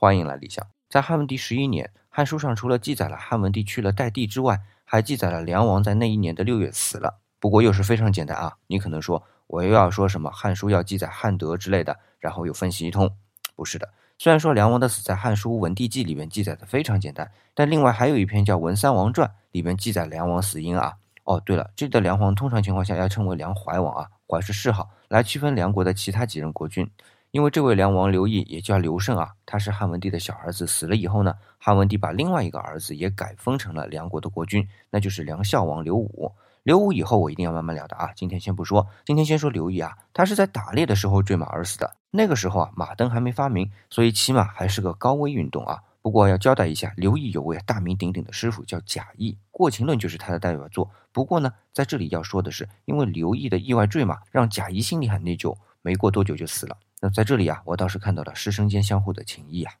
欢迎来理想。在汉文帝十一年，《汉书》上除了记载了汉文帝去了代地之外，还记载了梁王在那一年的六月死了。不过又是非常简单啊！你可能说我又要说什么《汉书》要记载汉德之类的，然后又分析一通。不是的，虽然说梁王的死在《汉书·文帝纪》里面记载的非常简单，但另外还有一篇叫《文三王传》，里面记载梁王死因啊。哦，对了，这里的梁王通常情况下要称为梁怀王啊，怀是谥号，来区分梁国的其他几任国君。因为这位梁王刘毅也叫刘胜啊，他是汉文帝的小儿子，死了以后呢，汉文帝把另外一个儿子也改封成了梁国的国君，那就是梁孝王刘武。刘武以后我一定要慢慢聊的啊，今天先不说，今天先说刘毅啊，他是在打猎的时候坠马而死的。那个时候啊，马镫还没发明，所以骑马还是个高危运动啊。不过要交代一下，刘毅有位大名鼎鼎的师傅叫贾谊，《过秦论》就是他的代表作。不过呢，在这里要说的是，因为刘毅的意外坠马，让贾谊心里很内疚，没过多久就死了。那在这里啊，我倒是看到了师生间相互的情谊啊。